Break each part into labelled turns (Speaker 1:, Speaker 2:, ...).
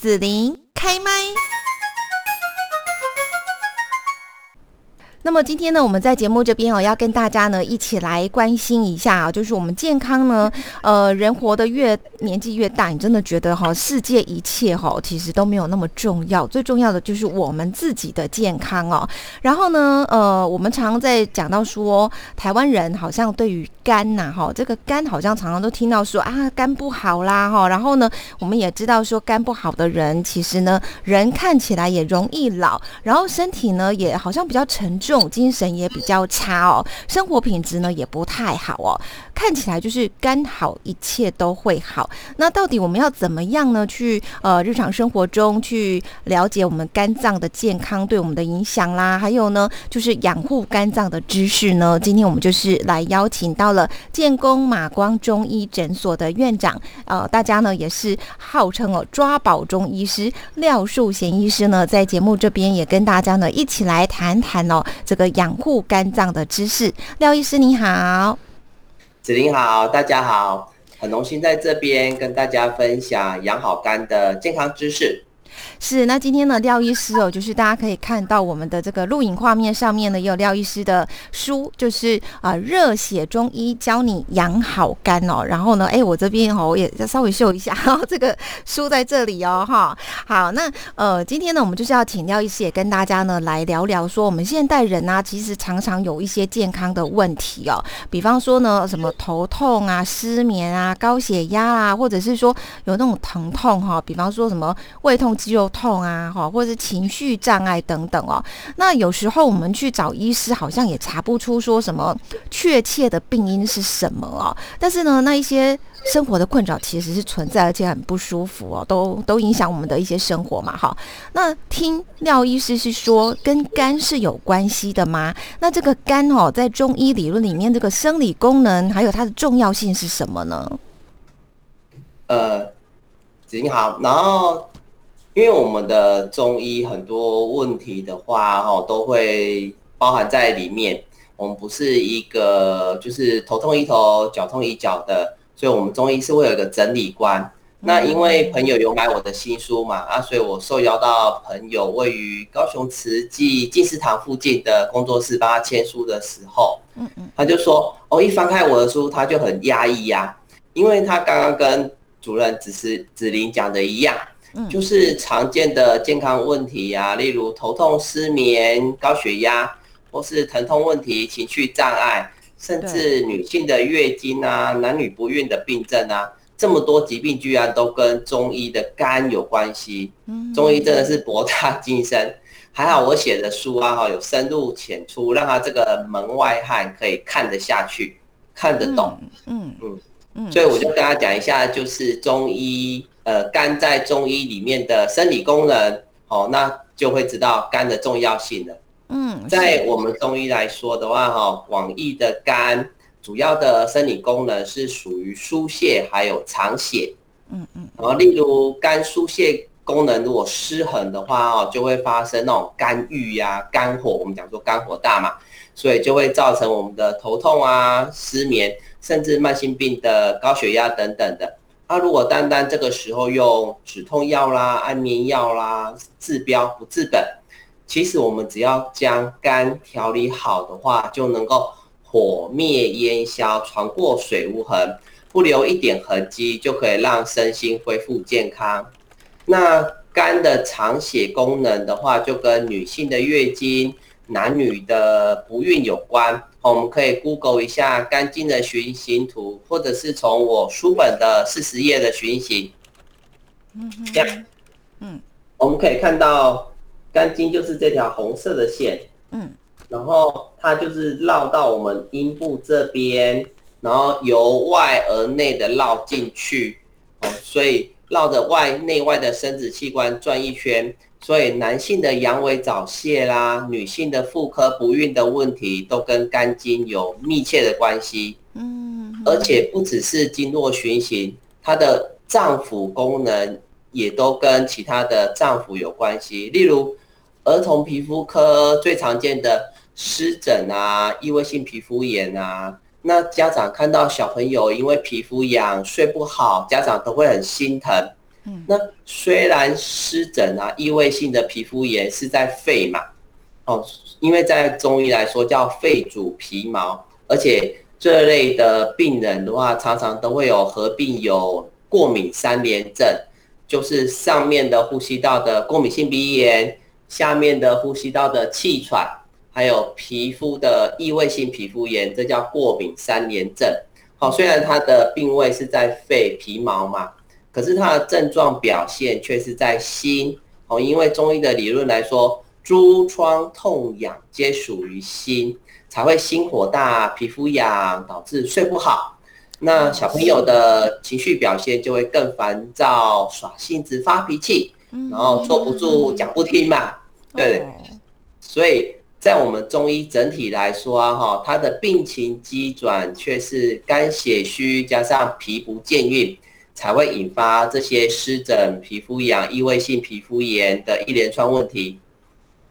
Speaker 1: 紫琳开麦。那么今天呢，我们在节目这边哦，要跟大家呢一起来关心一下啊，就是我们健康呢，呃，人活得越年纪越大，你真的觉得哈，世界一切哈，其实都没有那么重要，最重要的就是我们自己的健康哦。然后呢，呃，我们常常在讲到说，台湾人好像对于肝呐，哈，这个肝好像常常都听到说啊，肝不好啦，哈。然后呢，我们也知道说，肝不好的人，其实呢，人看起来也容易老，然后身体呢，也好像比较沉重。种精神也比较差哦，生活品质呢也不太好哦。看起来就是肝好，一切都会好。那到底我们要怎么样呢？去呃日常生活中去了解我们肝脏的健康对我们的影响啦，还有呢就是养护肝脏的知识呢。今天我们就是来邀请到了建功马光中医诊所的院长，呃，大家呢也是号称哦抓宝中医师廖树贤医师呢，在节目这边也跟大家呢一起来谈谈哦。这个养护肝脏的知识，廖医师你好，
Speaker 2: 子玲好，大家好，很荣幸在这边跟大家分享养好肝的健康知识。
Speaker 1: 是，那今天呢，廖医师哦，就是大家可以看到我们的这个录影画面上面呢，也有廖医师的书，就是啊，热血中医教你养好肝哦。然后呢，哎，我这边哦，我也稍微秀一下，然后这个书在这里哦，哈。好，那呃，今天呢，我们就是要请廖医师也跟大家呢来聊聊，说我们现代人啊，其实常常有一些健康的问题哦，比方说呢，什么头痛啊、失眠啊、高血压啊，或者是说有那种疼痛哈，比方说什么胃痛。肌肉痛啊，哈，或者是情绪障碍等等哦。那有时候我们去找医师，好像也查不出说什么确切的病因是什么哦。但是呢，那一些生活的困扰其实是存在，而且很不舒服哦，都都影响我们的一些生活嘛，哈。那听廖医师是说跟肝是有关系的吗？那这个肝哦，在中医理论里面，这个生理功能还有它的重要性是什么呢？
Speaker 2: 呃，子英好，然后。因为我们的中医很多问题的话，哈，都会包含在里面。我们不是一个就是头痛医头，脚痛医脚的，所以我们中医是会有一个整理观。那因为朋友有买我的新书嘛，啊，所以我受邀到朋友位于高雄慈济进士堂附近的工作室帮他签书的时候，嗯嗯，他就说，哦，一翻开我的书，他就很压抑呀，因为他刚刚跟主任只是子林讲的一样。就是常见的健康问题呀，例如头痛、失眠、高血压，或是疼痛问题、情绪障碍，甚至女性的月经啊、男女不孕的病症啊，这么多疾病居然都跟中医的肝有关系。中医真的是博大精深，还好我写的书啊，哈，有深入浅出，让他这个门外汉可以看得下去，看得懂。嗯嗯。嗯，所以我就跟他讲一下，就是中医。呃，肝在中医里面的生理功能，哦，那就会知道肝的重要性了。嗯，在我们中医来说的话，哈，广义的肝主要的生理功能是属于疏泄还有藏血。嗯嗯，然后例如肝疏泄功能如果失衡的话，哦，就会发生那种肝郁呀、肝火。我们讲说肝火大嘛，所以就会造成我们的头痛啊、失眠，甚至慢性病的高血压等等的。那如果单单这个时候用止痛药啦、安眠药啦治标不治本，其实我们只要将肝调理好的话，就能够火灭烟消、船过水无痕，不留一点痕迹，就可以让身心恢复健康。那肝的藏血功能的话，就跟女性的月经。男女的不孕有关，我们可以 Google 一下肝经的循行图，或者是从我书本的四十页的循行，嗯，这样，嗯，我们可以看到肝经就是这条红色的线，嗯，然后它就是绕到我们阴部这边，然后由外而内的绕进去，哦，所以绕着外内外的生殖器官转一圈。所以男性的阳痿早泄啦，女性的妇科不孕的问题，都跟肝经有密切的关系。嗯，而且不只是经络循行，它的脏腑功能也都跟其他的脏腑有关系。例如，儿童皮肤科最常见的湿疹啊、异位性皮肤炎啊，那家长看到小朋友因为皮肤痒睡不好，家长都会很心疼。那虽然湿疹啊、异位性的皮肤炎是在肺嘛，哦，因为在中医来说叫肺主皮毛，而且这类的病人的话，常常都会有合并有过敏三联症，就是上面的呼吸道的过敏性鼻炎，下面的呼吸道的气喘，还有皮肤的异位性皮肤炎，这叫过敏三联症。好，虽然它的病位是在肺皮毛嘛。可是它的症状表现却是在心哦，因为中医的理论来说，诸疮痛痒皆属于心，才会心火大、皮肤痒，导致睡不好。那小朋友的情绪表现就会更烦躁、耍性子、发脾气，然后坐不住、讲不听嘛。对，所以在我们中医整体来说啊，哈，他的病情机转却是肝血虚加上脾不健运。才会引发这些湿疹、皮肤痒、异位性皮肤炎的一连串问题。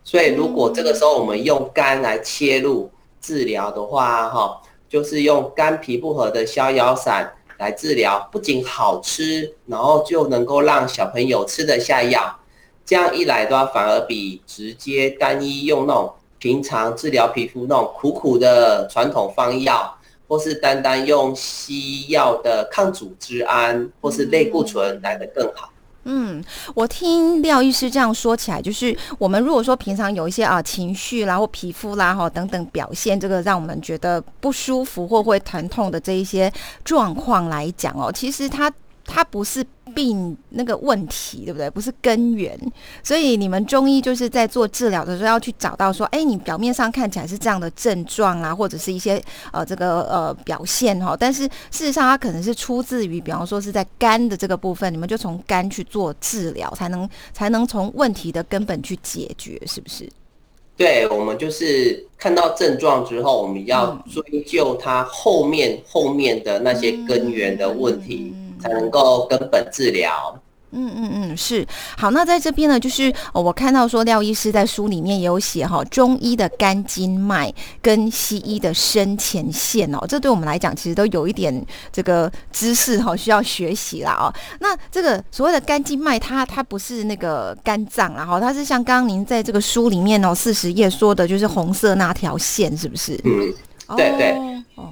Speaker 2: 所以，如果这个时候我们用肝来切入治疗的话，哈，就是用肝脾不和的逍遥散来治疗，不仅好吃，然后就能够让小朋友吃得下药。这样一来的话，反而比直接单一用那种平常治疗皮肤那种苦苦的传统方药。或是单单用西药的抗组织胺或是类固醇来的更好。
Speaker 1: 嗯，我听廖医师这样说起来，就是我们如果说平常有一些啊情绪啦或皮肤啦哈等等表现，这个让我们觉得不舒服或会疼痛的这一些状况来讲哦，其实它。它不是病那个问题，对不对？不是根源，所以你们中医就是在做治疗的时候要去找到说，哎，你表面上看起来是这样的症状啊，或者是一些呃这个呃表现哈，但是事实上它可能是出自于，比方说是在肝的这个部分，你们就从肝去做治疗，才能才能从问题的根本去解决，是不是？
Speaker 2: 对，我们就是看到症状之后，我们要追究它后面后面的那些根源的问题。才能够根本治疗。
Speaker 1: 嗯嗯嗯，是好。那在这边呢，就是我看到说廖医师在书里面也有写哈，中医的肝经脉跟西医的生前线哦，这对我们来讲其实都有一点这个知识哈，需要学习啦哦。那这个所谓的肝经脉，它它不是那个肝脏然后它是像刚刚您在这个书里面哦四十页说的，就是红色那条线，是不是？
Speaker 2: 嗯，对对哦。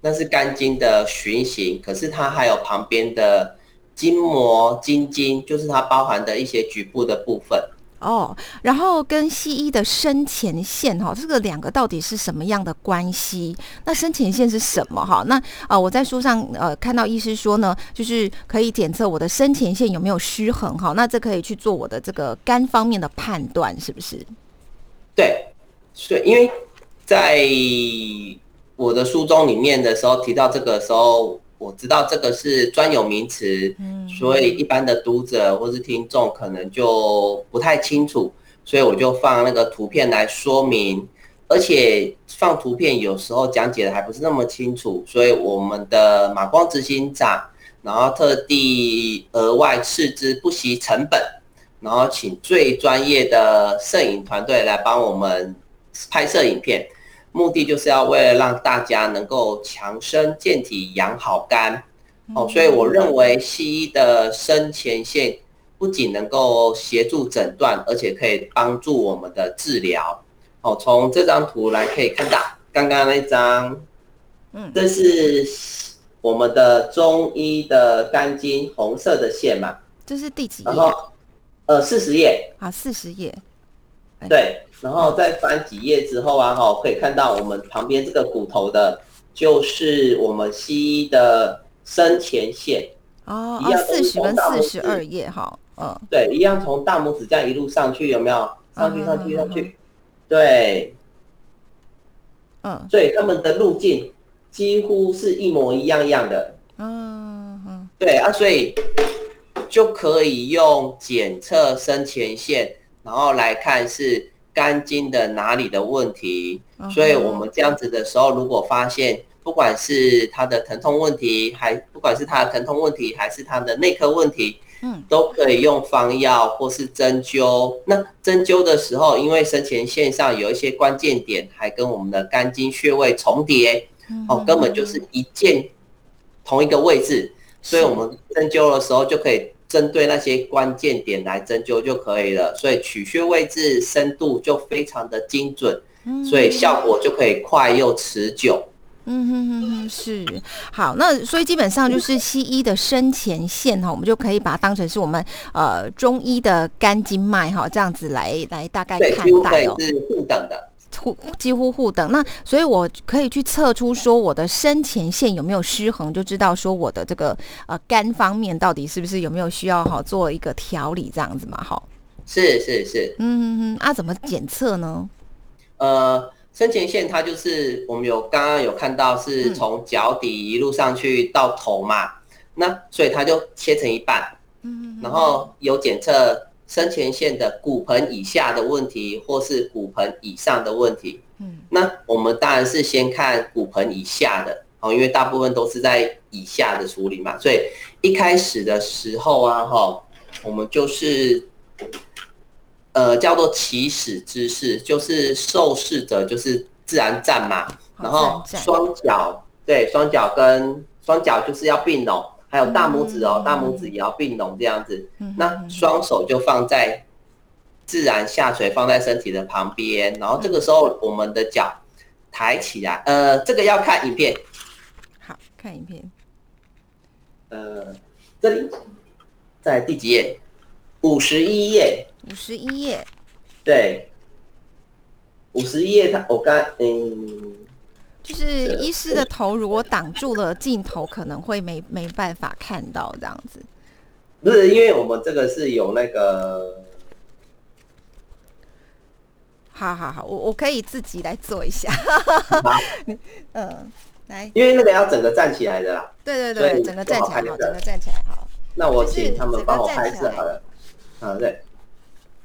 Speaker 2: 那是肝经的循行，可是它还有旁边的筋膜、筋筋，就是它包含的一些局部的部分。
Speaker 1: 哦，然后跟西医的生前线哈，这个两个到底是什么样的关系？那生前线是什么哈？那啊，我在书上呃看到医师说呢，就是可以检测我的生前线有没有失衡哈，那这可以去做我的这个肝方面的判断，是不是？
Speaker 2: 对，所以因为在。我的书中里面的时候提到这个时候，我知道这个是专有名词，嗯所以一般的读者或是听众可能就不太清楚，所以我就放那个图片来说明，而且放图片有时候讲解的还不是那么清楚，所以我们的马光执行长，然后特地额外斥资不惜成本，然后请最专业的摄影团队来帮我们拍摄影片。目的就是要为了让大家能够强身健体、养好肝哦，所以我认为西医的生前线不仅能够协助诊断，而且可以帮助我们的治疗哦。从这张图来可以看到，刚刚那张，嗯，这是我们的中医的肝经红色的线嘛？
Speaker 1: 这是第几
Speaker 2: 页？然后，呃，四十页。
Speaker 1: 啊，四十页。
Speaker 2: 对。然后再翻几页之后啊，哈，可以看到我们旁边这个骨头的，就是我们西医的生前线
Speaker 1: 哦，一样四十跟四十二页哈，嗯，
Speaker 2: 对，一样从大拇指这样一路上去，有没有？上去上去上去，对，嗯，所以他们的路径几乎是一模一样样的，嗯嗯，对啊，所以就可以用检测生前线，然后来看是。肝经的哪里的问题，所以我们这样子的时候，如果发现不管是他的疼痛问题，还不管是他的疼痛问题，还是他的内科问题，嗯，都可以用方药或是针灸。那针灸的时候，因为生前线上有一些关键点，还跟我们的肝经穴位重叠，哦，根本就是一键同一个位置，所以我们针灸的时候就可以针对那些关键点来针灸就可以了。所以取穴位置深度就非常的精准，所以效果就可以快又持久。
Speaker 1: 嗯哼哼哼，是好，那所以基本上就是西医的生前线哈，我们就可以把它当成是我们呃中医的肝经脉哈，这样子来来大概看待
Speaker 2: 哦，是互等的，
Speaker 1: 互几乎互等。那所以我可以去测出说我的生前线有没有失衡，就知道说我的这个呃肝方面到底是不是有没有需要哈做一个调理这样子嘛哈。
Speaker 2: 是是是，
Speaker 1: 嗯哼哼，啊怎么检测呢？
Speaker 2: 呃。生前线它就是我们有刚刚有看到是从脚底一路上去到头嘛，那所以它就切成一半，嗯，然后有检测生前线的骨盆以下的问题或是骨盆以上的问题，嗯，那我们当然是先看骨盆以下的哦，因为大部分都是在以下的处理嘛，所以一开始的时候啊，哈，我们就是。呃，叫做起始姿势，就是受试者就是自然站嘛，然后双脚对，双脚跟双脚就是要并拢，还有大拇指哦，大拇指也要并拢这样子。那双手就放在自然下垂，放在身体的旁边，然后这个时候我们的脚抬起来。呃，这个要看影片。
Speaker 1: 好看影片。
Speaker 2: 呃，这里在第几页？五十一页。
Speaker 1: 五十一页，
Speaker 2: 对，五十一页，他我刚嗯，
Speaker 1: 就是医师的头如果挡住了镜头，可能会没没办法看到这样子。
Speaker 2: 不是，因为我们这个是有那个，
Speaker 1: 好好好，我我可以自己来做一下。嗯，来，
Speaker 2: 因为那个要整个站起来的啦。
Speaker 1: 对对对，整个站起来好，整个站起来好。
Speaker 2: 那我请他们帮我拍摄好了。啊，对。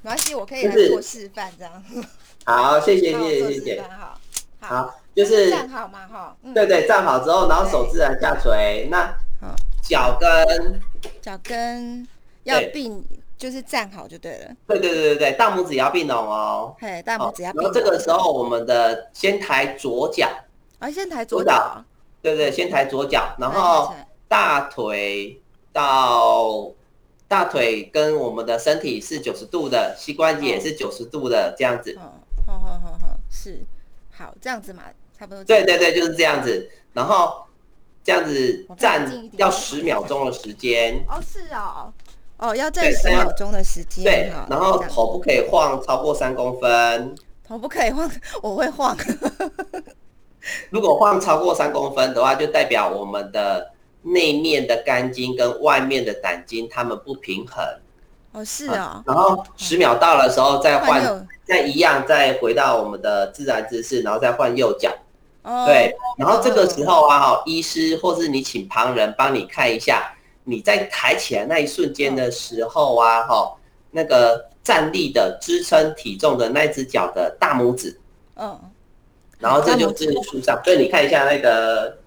Speaker 1: 没关系，我可以来做示范，这样。
Speaker 2: 好，谢谢，谢谢，谢谢。
Speaker 1: 好，
Speaker 2: 好，就是
Speaker 1: 站好嘛，哈。
Speaker 2: 对对，站好之后，然后手自然下垂，那脚跟
Speaker 1: 脚跟要并，就是站好就对了。
Speaker 2: 对对对对对，大拇指也要并拢哦。
Speaker 1: 嘿，大拇指要。然
Speaker 2: 后这个时候，我们的先抬左脚。
Speaker 1: 啊，先抬左脚。
Speaker 2: 对对，先抬左脚，然后大腿到。大腿跟我们的身体是九十度的，膝关节也是九十度的，这样子。
Speaker 1: 好好好好，是好这样子嘛，差不多。
Speaker 2: 对对对，就是这样子。然后这样子站要十秒钟的时间。
Speaker 1: 哦，是哦，哦，要站十秒钟的时间。
Speaker 2: 对，然后头不可以晃超过三公分。
Speaker 1: 头不可以晃，我会晃。
Speaker 2: 如果晃超过三公分的话，就代表我们的。内面的肝经跟外面的胆经，它们不平衡。
Speaker 1: 哦，是啊。
Speaker 2: 然后十秒到的时候再换，再一样，再回到我们的自然姿势，然后再换右脚。哦。对。然后这个时候啊，哈，医师或是你请旁人帮你看一下，你在抬起来那一瞬间的时候啊，哈，那个站立的支撑体重的那只脚的大拇指。嗯。然后这就是书上，所以你看一下那个。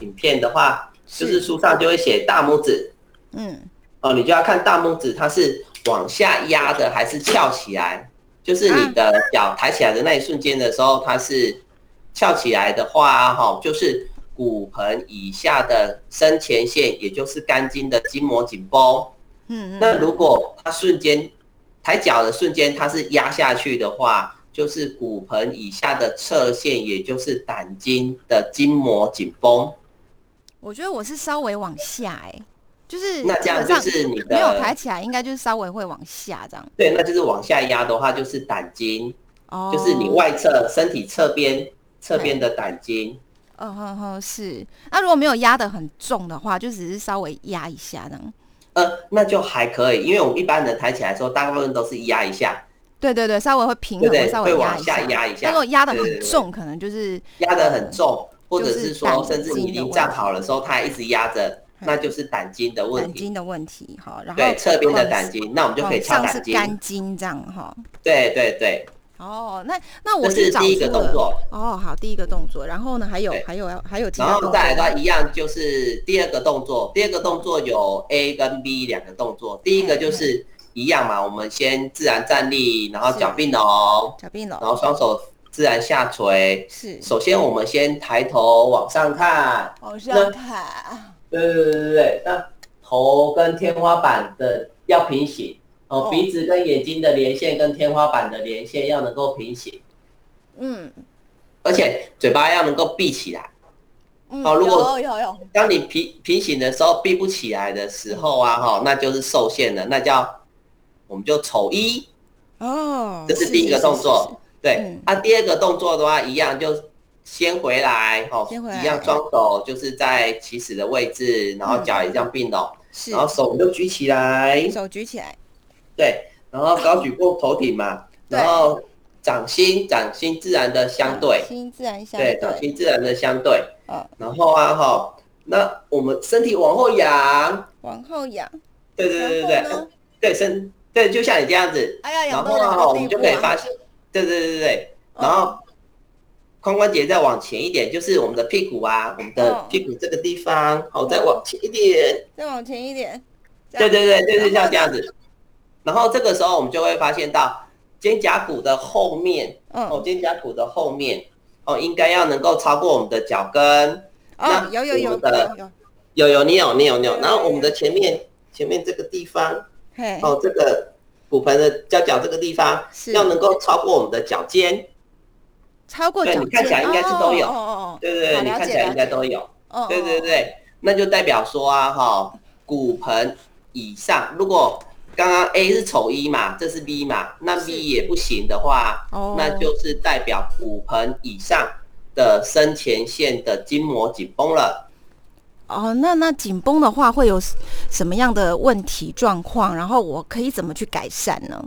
Speaker 2: 影片的话，就是书上就会写大拇指，嗯，哦，你就要看大拇指它是往下压的还是翘起来，就是你的脚抬起来的那一瞬间的时候，它是翘起来的话，哈，就是骨盆以下的深前线，也就是肝经的筋膜紧绷，嗯，那如果它瞬间抬脚的瞬间它是压下去的话，就是骨盆以下的侧线，也就是胆经的筋膜紧绷。
Speaker 1: 我觉得我是稍微往下哎，就是
Speaker 2: 那这样就是你的
Speaker 1: 没有抬起来，应该就是稍微会往下这样。
Speaker 2: 对，那就是往下压的话，就是胆经，哦，就是你外侧身体侧边侧边的胆经。
Speaker 1: 嗯哼哼，是。那如果没有压的很重的话，就只是稍微压一下呢。
Speaker 2: 呃，那就还可以，因为我们一般人抬起来的时候，大部分都是压一下。
Speaker 1: 对对对，稍微会平衡，稍微
Speaker 2: 往下压一下。
Speaker 1: 如果压的很重，可能就是
Speaker 2: 压的很重。或者是说，甚至你已经站好了时候，它还一直压着，那就是胆经的问题。
Speaker 1: 胆经的问题，哈，然后
Speaker 2: 对侧边的胆经，那我们就可以敲胆经。
Speaker 1: 肝经这样哈。
Speaker 2: 对对对。
Speaker 1: 哦，那那我
Speaker 2: 是第一个动作。
Speaker 1: 哦，好，第一个动作，然后呢，还有还有还有其他。
Speaker 2: 然后再来的话，一样就是第二个动作。第二个动作有 A 跟 B 两个动作。第一个就是一样嘛，我们先自然站立，然后脚并拢，
Speaker 1: 脚并拢，
Speaker 2: 然后双手。自然下垂是。首先，我们先抬头往上看，
Speaker 1: 往上看。
Speaker 2: 对对对对对。那头跟天花板的要平行哦，
Speaker 1: 哦。
Speaker 2: 鼻子跟眼睛的连线跟天花板的连线要能够平行，
Speaker 1: 嗯。
Speaker 2: 而且嘴巴要能够闭起来。
Speaker 1: 嗯，
Speaker 2: 哦如果
Speaker 1: 有有有，
Speaker 2: 当你平平行的时候闭不起来的时候啊，哈，那就是受限了，那叫我们就丑一，
Speaker 1: 哦，
Speaker 2: 这是第一个动作。对
Speaker 1: 嗯，
Speaker 2: 啊，第二个动作的话，一样就先回来，哦，
Speaker 1: 先回来。
Speaker 2: 一样双手就是在起始的位置，然后脚也这样并拢，
Speaker 1: 是。
Speaker 2: 然后手就举起来，
Speaker 1: 手举起来，
Speaker 2: 对，然后高举过头顶嘛，然后掌心掌心自然的相对，
Speaker 1: 心自然相
Speaker 2: 对，掌，心自然的相对，
Speaker 1: 哦，
Speaker 2: 然后啊哈，那我们身体往后仰，
Speaker 1: 往后仰，
Speaker 2: 对对对对对，对身对，就像你这样子，
Speaker 1: 哎呀，
Speaker 2: 然后啊哈，我们就？可以发现，对对对对对，然后髋关节再往前一点，就是我们的屁股啊，我们的
Speaker 1: 哦。
Speaker 2: 屁股这个地方，好，再往前一点，
Speaker 1: 再往前一点，这
Speaker 2: 对
Speaker 1: 样
Speaker 2: 对对，就是像这样子。然后这个时候我们就会发现到肩胛骨的后面，哦，
Speaker 1: 嗯，
Speaker 2: 肩胛骨的后面，哦，应该要能够超过我们的脚跟。
Speaker 1: 哦
Speaker 2: 那，
Speaker 1: 有有有
Speaker 2: 的
Speaker 1: 有有，
Speaker 2: 有有，你有你有你有。然后我们的前面前面这个地方，
Speaker 1: 嘿，
Speaker 2: 哦，这个骨盆的交角这个地方，
Speaker 1: 是。
Speaker 2: 要能够超过我们的脚尖。
Speaker 1: 超过脚尖，
Speaker 2: 你看起来应该是都有。
Speaker 1: 哦哦哦，
Speaker 2: 对对对，你看起来应该都有。
Speaker 1: 哦，
Speaker 2: 对对
Speaker 1: 哦，
Speaker 2: 对，那就代表说啊，哈，骨盆以上，如果刚刚 A 是丑一嘛，这是 B 嘛，那 B 也不行的话，
Speaker 1: 哦
Speaker 2: 那就是代表骨盆以上的深前线的筋膜紧绷了。
Speaker 1: 哦，那那紧绷的话会有什么样的问题状况？然后我可以怎么去改善呢？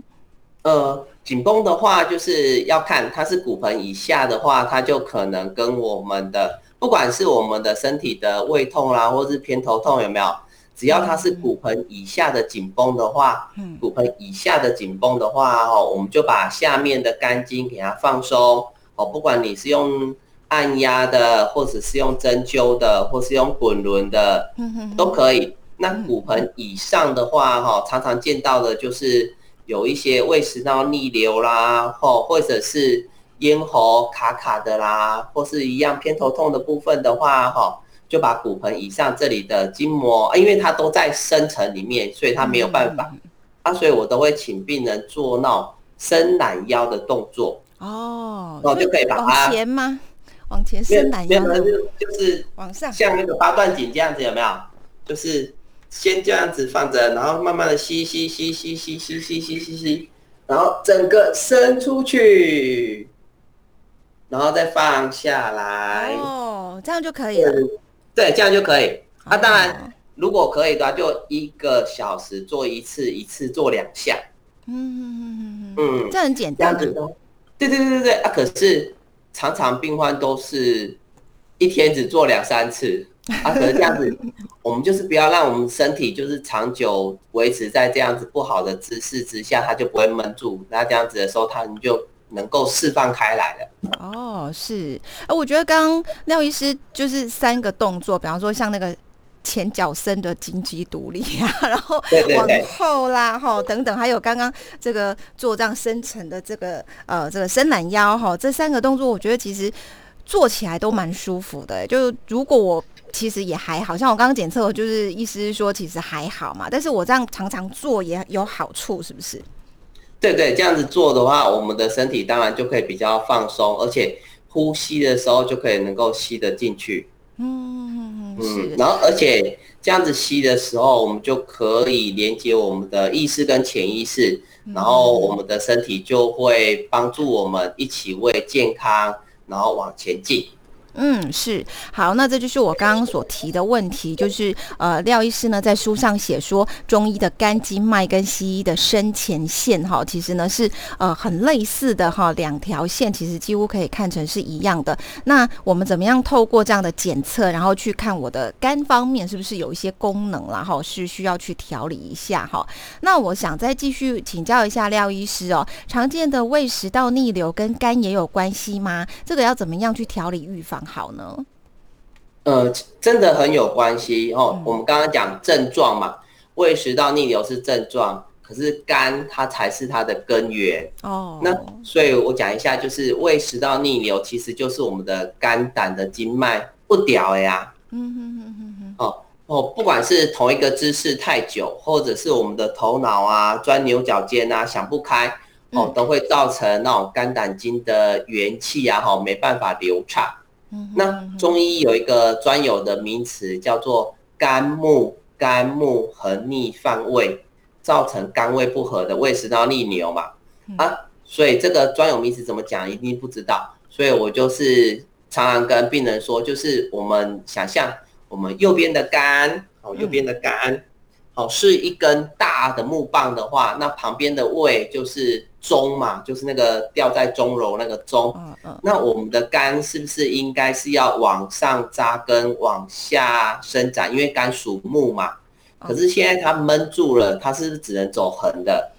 Speaker 2: 呃，紧绷的话，就是要看它是骨盆以下的话，它就可能跟我们的不管是我们的身体的胃痛啦，或是偏头痛有没有，只要它是骨盆以下的紧绷的话，
Speaker 1: 嗯。
Speaker 2: 骨盆以下的紧绷的话，哦，我们就把下面的肝经给它放松，哦，不管你是用按压的，或者是用针灸的，或是用滚轮的，都可以。那骨盆以上的话，哈，常常见到的就是有一些胃食道逆流啦，或或者是咽喉卡卡的啦，或是一样偏头痛的部分的话，哈，就把骨盆以上这里的筋膜，啊因为它都在深层里面，所以它没有办法。啊，所以我都会请病人做那种伸懒腰的动作，
Speaker 1: 哦，
Speaker 2: 哦就可以把它
Speaker 1: 往前吗？往前伸懒腰的，
Speaker 2: 就就是
Speaker 1: 往上，
Speaker 2: 像那个八段锦这样子有没有？就是先这样子放着，然后慢慢的吸吸吸吸吸吸吸吸吸吸，然后整个伸出去，然后再放下来。
Speaker 1: 哦，这样就可以了。
Speaker 2: 对对，这样就可以。啊，当
Speaker 1: 哦
Speaker 2: 然，如果可以的话，就一个小时做一次，一次做两下。
Speaker 1: 嗯嗯嗯嗯这很简
Speaker 2: 这样
Speaker 1: 单
Speaker 2: 对对对对对啊！可是常常病患都是一天只做两三次啊，可是这样子，我们就是不要让我们身体就是长久维持在这样子不好的姿势之下，它就不会闷住。那这样子的时候，它们就能够释放开来的。
Speaker 1: 哦，是，呃，我觉得刚刚廖医师就是三个动作，比方说像那个前脚伸的金鸡独立啊，然后往后啦，哈，等等，还有刚刚这个做这样深层的这个呃这个伸懒腰哈，这三个动作，我觉得其实做起来都蛮舒服的。就如果我其实也还好像我刚刚检测，就是医师说其实还好嘛，但是我这样常常做也有好处，是不是？
Speaker 2: 对对，这样子做的话，我们的身体当然就可以比较放松，而且呼吸的时候就可以能够吸得进去。
Speaker 1: 嗯，
Speaker 2: 然后而且这样子吸的时候，我们就可以连接我们的意识跟潜意识，然后我们的身体就会帮助我们一起为健康，然后往前进。
Speaker 1: 嗯，是好，那这就是我刚刚所提的问题，就是呃，廖医师呢在书上写说，中医的肝经脉跟西医的生前线哈，其实呢是呃很类似的哈，两条线其实几乎可以看成是一样的。那我们怎么样透过这样的检测，然后去看我的肝方面是不是有一些功能啦哈，是需要去调理一下哈。那我想再继续请教一下廖医师哦，常见的胃食道逆流跟肝也有关系吗？这个要怎么样去调理预防好呢？
Speaker 2: 呃，真的很有关系哦。
Speaker 1: 嗯
Speaker 2: 我们刚刚讲症状嘛，胃食道逆流是症状，可是肝它才是它的根源。
Speaker 1: 哦，
Speaker 2: 那所以我讲一下，就是胃食道逆流其实就是我们的肝胆的经脉不调呀。
Speaker 1: 嗯哼哼哼哼，
Speaker 2: 哦，哦，不管是同一个姿势太久，或者是我们的头脑啊钻牛角尖啊想不开，哦，都会造成那种肝胆经的元气啊，哈，没办法流畅。那中医有一个专有的名词叫做肝木，肝木横逆犯胃，造成肝胃不和的胃食道逆流嘛。啊，所以这个专有名词怎么讲，一定不知道。所以我就是常常跟病人说，就是我们想象我们右边的肝，哦，右边的肝，好是一根大的木棒的话，那旁边的胃就是钟嘛，就是那个吊在钟楼那个钟。嗯嗯。那我们的肝是不是应该是要往上扎根，往下伸展？因为肝属木嘛。可是现在它闷住了，它是不是只能走横的？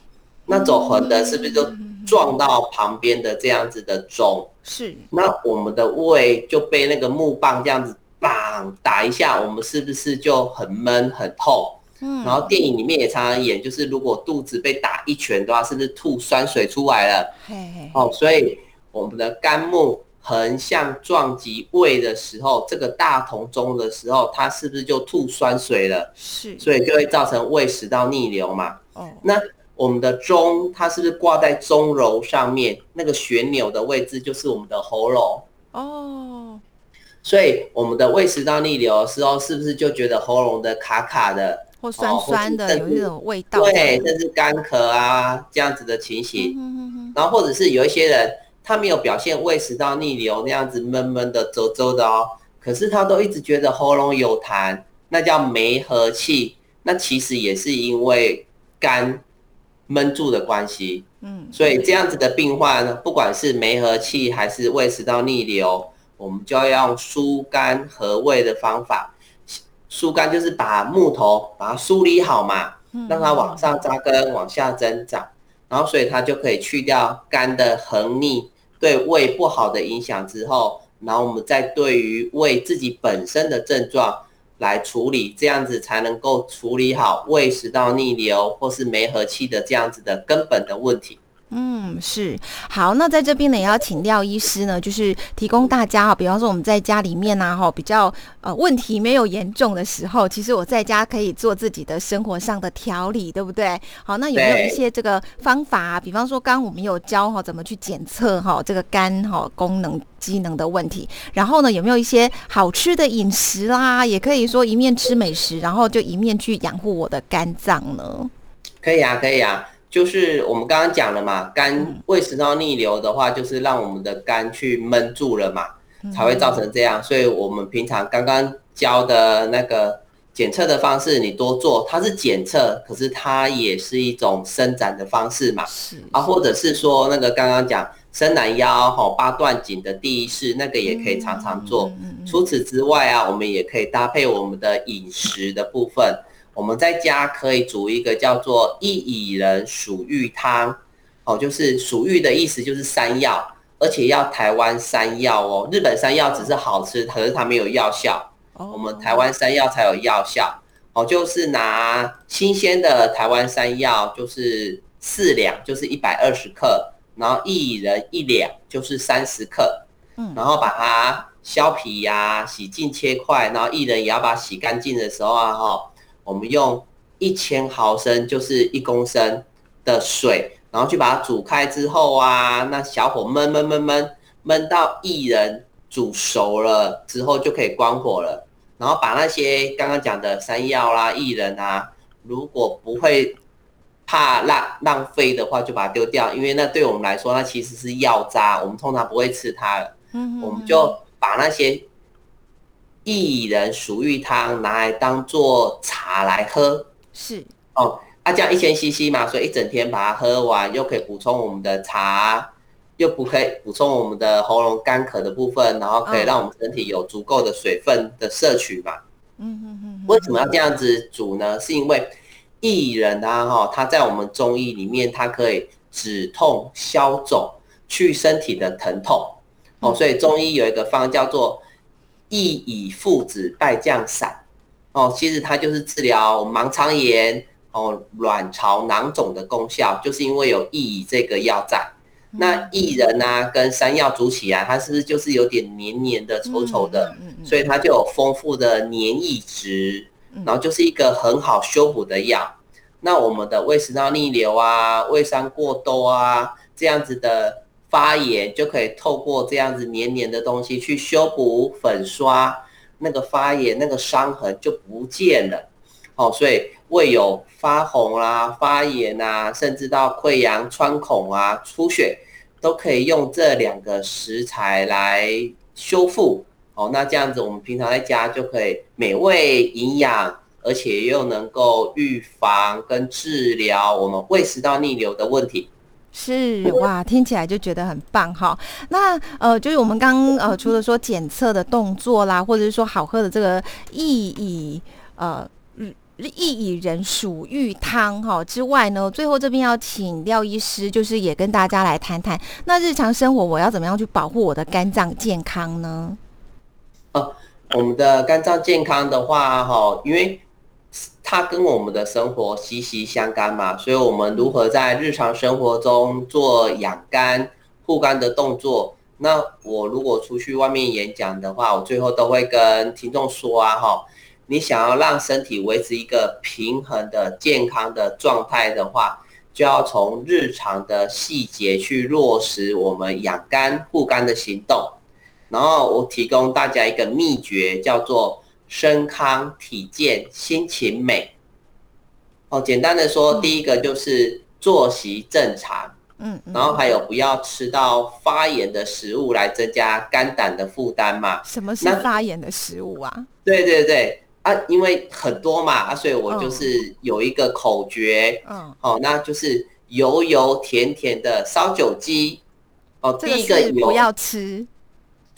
Speaker 2: 那走横的，是不是就撞到旁边的这样子的钟？
Speaker 1: 是。
Speaker 2: 那我们的胃就被那个木棒这样子棒打一下，我们是不是就很闷很痛？嗯。然后电影里面也常常演，就是如果肚子被打一拳的话，是不是吐酸水出来了？嘿嘿。哦，所以我们的肝木横向撞击胃的时候，这个大同中的时候，它是不是就吐酸水了？
Speaker 1: 是。
Speaker 2: 所以就会造成胃食道逆流嘛？哦。那。我们的中，它是不是挂在中轴上面？那个旋钮的位置就是我们的喉咙哦。所以我们的胃食道逆流的时候，是不是就觉得喉咙的卡卡的，
Speaker 1: 或酸酸的，有那种味道？
Speaker 2: 对，甚至干咳啊这样子的情形。然后或者是有一些人，他没有表现胃食道逆流那样子闷闷的、皱皱的哦，可是他都一直觉得喉咙有痰，那叫没和气。那其实也是因为肝。闷住的关系，嗯，所以这样子的病患呢，不管是没和气还是胃食道逆流，我们就要用疏肝和胃的方法。疏肝就是把木头把它梳理好嘛，让它往上扎根，往下增长，然后所以它就可以去掉肝的横逆对胃不好的影响之后，然后我们再对于胃自己本身的症状。来处理，这样子才能够处理好胃食道逆流或是没和气的这样子的根本的问题。
Speaker 1: 嗯，是好。那在这边呢，也要请廖医师呢，就是提供大家哈，比方说我们在家里面呢，哈，比较呃问题没有严重的时候，其实我在家可以做自己的生活上的调理，对不对？好，那有没有一些这个方法？比方说，刚刚我们有教哈，怎么去检测哈这个肝哈功能机能的问题。然后呢，有没有一些好吃的饮食啦？也可以说一面吃美食，然后就一面去养护我的肝脏呢？
Speaker 2: 可以啊，可以啊。就是我们刚刚讲了嘛，肝胃食道逆流的话，就是让我们的肝去闷住了嘛，才会造成这样。所以，我们平常刚刚教的那个检测的方式，你多做，它是检测，可是它也是一种伸展的方式嘛。是啊，或者是说那个刚刚讲伸懒腰、吼八段锦的第一式，那个也可以常常做。除此之外啊，我们也可以搭配我们的饮食的部分。我们在家可以煮一个叫做一薏仁鼠玉汤，哦，就是鼠玉的意思就是山药，而且要台湾山药哦。日本山药只是好吃，可是它没有药效。我们台湾山药才有药效。哦，就是拿新鲜的台湾山药，就是四两，就是一百二十克，然后一薏仁一两，就是三十克。嗯，然后把它削皮呀，洗净切块，然后薏仁也要把它洗干净的时候啊，哈。我们用一千毫升，就是一公升的水，然后去把它煮开之后啊，那小火焖焖焖焖焖到薏仁煮熟了之后就可以关火了。然后把那些刚刚讲的山药啦、薏仁啊，如果不会怕浪浪费的话，就把它丢掉，因为那对我们来说，那其实是药渣，我们通常不会吃它了。嗯，我们就把那些。薏仁熟玉汤拿来当做茶来喝，
Speaker 1: 是
Speaker 2: 哦，啊，这样一千 CC 嘛，所以一整天把它喝完，又可以补充我们的茶，又不可以补充我们的喉咙干渴的部分，然后可以让我们身体有足够的水分的摄取嘛。嗯嗯嗯。为什么要这样子煮呢？是因为薏仁啊，哈，它在我们中医里面，它可以止痛消肿，去身体的疼痛。哦，所以中医有一个方叫做。益以附子败将散，哦，其实它就是治疗盲肠炎、哦卵巢囊肿的功效，就是因为有益以这个药在。那薏仁啊，跟山药煮起来，它是不是就是有点黏黏的、稠稠的？所以它就有丰富的黏液质，然后就是一个很好修补的药。那我们的胃食道逆流啊、胃酸过多啊这样子的发炎，就可以透过这样子黏黏的东西去修补、粉刷那个发炎、那个伤痕就不见了。哦，所以胃有发红啦、发炎啊，甚至到溃疡、穿孔啊、出血，都可以用这两个食材来修复。哦，那这样子我们平常在家就可以美味营养。而且又能够预防跟治疗我们胃食道逆流的问题，
Speaker 1: 是哇，听起来就觉得很棒哈。那呃，就是我们刚呃，除了说检测的动作啦，或者是说好喝的这个益以呃益以人薯玉汤哈之外呢，最后这边要请廖医师，就是也跟大家来谈谈，那日常生活我要怎么样去保护我的肝脏健康呢？
Speaker 2: 哦，我们的肝脏健康的话哈，因为它跟我们的生活息息相关嘛，所以我们如何在日常生活中做养肝护肝的动作？那我如果出去外面演讲的话，我最后都会跟听众说啊，哈，你想要让身体维持一个平衡的健康的状态的话，就要从日常的细节去落实我们养肝护肝的行动。然后我提供大家一个秘诀，叫做。身康体健心情美，哦，简单的说，第一个就是作息正常，嗯，然后还有不要吃到发炎的食物来增加肝胆的负担嘛。
Speaker 1: 什么是发炎的食物啊？
Speaker 2: 对对对。啊，因为很多嘛啊，所以我就是有一个口诀，嗯，哦，那就是油油甜甜的烧酒鸡，
Speaker 1: 哦，第一个不要吃。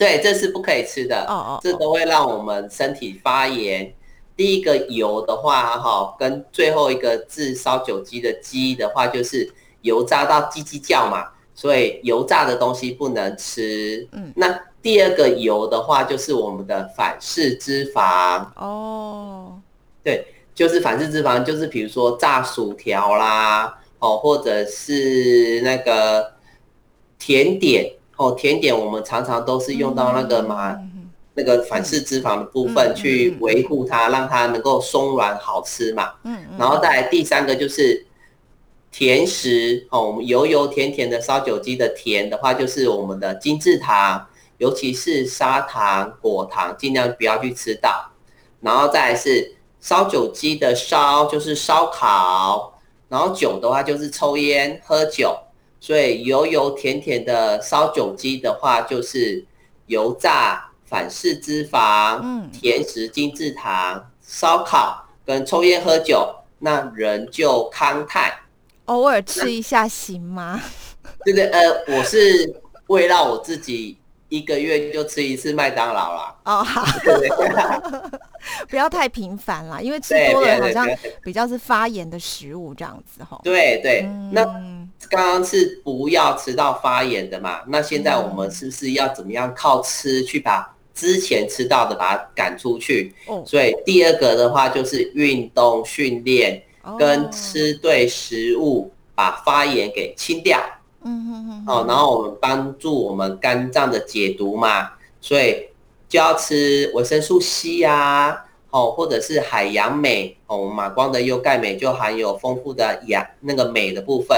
Speaker 2: 对，这是不可以吃的，哦哦，这都会让我们身体发炎。第一个油的话，哈，跟最后一个自烧酒鸡的鸡的话，就是油炸到叽叽叫嘛，所以油炸的东西不能吃。嗯，那第二个油的话，就是我们的反式脂肪。哦，对，就是反式脂肪，就是比如说炸薯条啦，哦，或者是那个甜点。哦，甜点我们常常都是用到那个嘛，那个反式脂肪的部分去维护它，让它能够松软好吃嘛。嗯嗯。然后再来第三个就是甜食哦，我们油油甜甜的烧酒鸡的甜的话，就是我们的精制糖，尤其是砂糖、果糖，尽量不要去吃到。然后再来是烧酒鸡的烧，就是烧烤。然后酒的话就是抽烟喝酒。所以油油甜甜的烧酒鸡的话，就是油炸、反式脂肪、嗯，甜食、精制糖、烧烤跟抽烟喝酒，那人就康泰。
Speaker 1: 偶尔吃一下行吗？
Speaker 2: 对对，呃，我是为了我自己。一个月就吃一次麦当劳啦。哦，好，
Speaker 1: 不要太频繁啦，因为吃多了好像比较是发炎的食物这样子哈。
Speaker 2: 对对，那刚刚是不要吃到发炎的嘛？那现在我们是不是要怎么样靠吃去把之前吃到的把它赶出去？哦，所以第二个的话就是运动训练跟吃对食物，把发炎给清掉。嗯哼哼，哦，然后我们帮助我们肝脏的解毒嘛，所以就要吃维生素 C 呀，哦，或者是海洋镁，哦，马光的优钙镁就含有丰富的氧那个镁的部分，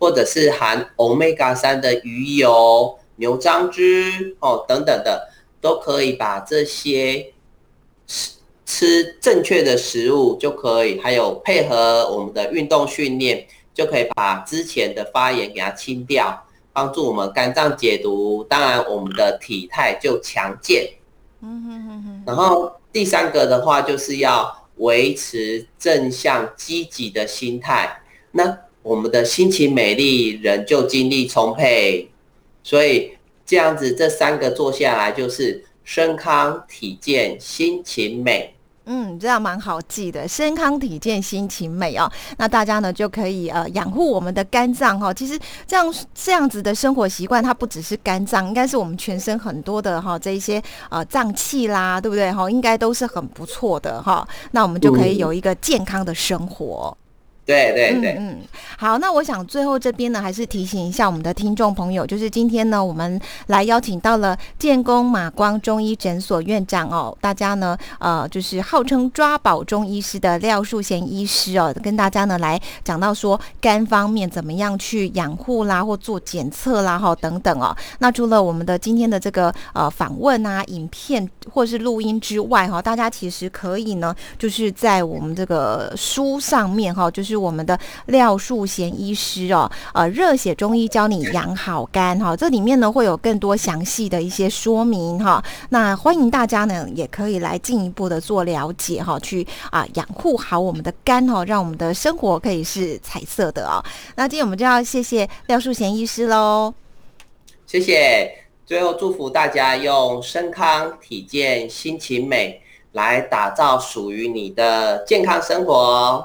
Speaker 2: 或者是含欧米伽三的鱼油、牛樟汁，哦，等等的，都可以把这些吃吃正确的食物就可以，还有配合我们的运动训练。就可以把之前的发炎给它清掉，帮助我们肝脏解毒，当然我们的体态就强健。嗯哼哼哼。然后第三个的话，就是要维持正向积极的心态，那我们的心情美丽，人就精力充沛。所以这样子，这三个做下来就是身康体健，心情美。
Speaker 1: 嗯，这样蛮好记的，身康体健，心情美哦。那大家呢就可以呃养护我们的肝脏哈。其实这样这样子的生活习惯，它不只是肝脏，应该是我们全身很多的哈这一些呃脏器啦，对不对哈？应该都是很不错的哈。那我们就可以有一个健康的生活。
Speaker 2: 对对对，
Speaker 1: 嗯，好，那我想最后这边呢，还是提醒一下我们的听众朋友，就是今天呢，我们来邀请到了建工马光中医诊所院长哦，大家呢，呃，就是号称抓宝中医师的廖树贤医师哦，跟大家呢来讲到说肝方面怎么样去养护啦，或做检测啦，哈，等等哦。那除了我们的今天的这个呃访问啊、影片或是录音之外，哈，大家其实可以呢，就是在我们这个书上面哈，就是。是我们的廖树贤医师哦，呃，热血中医教你养好肝哈，这里面呢会有更多详细的一些说明哈。那欢迎大家呢也可以来进一步的做了解哈，去啊养护好我们的肝哦，让我们的生活可以是彩色的哦。那今天我们就要谢谢廖树贤医师喽，
Speaker 2: 谢谢。最后祝福大家用身康体健心情美来打造属于你的健康生活。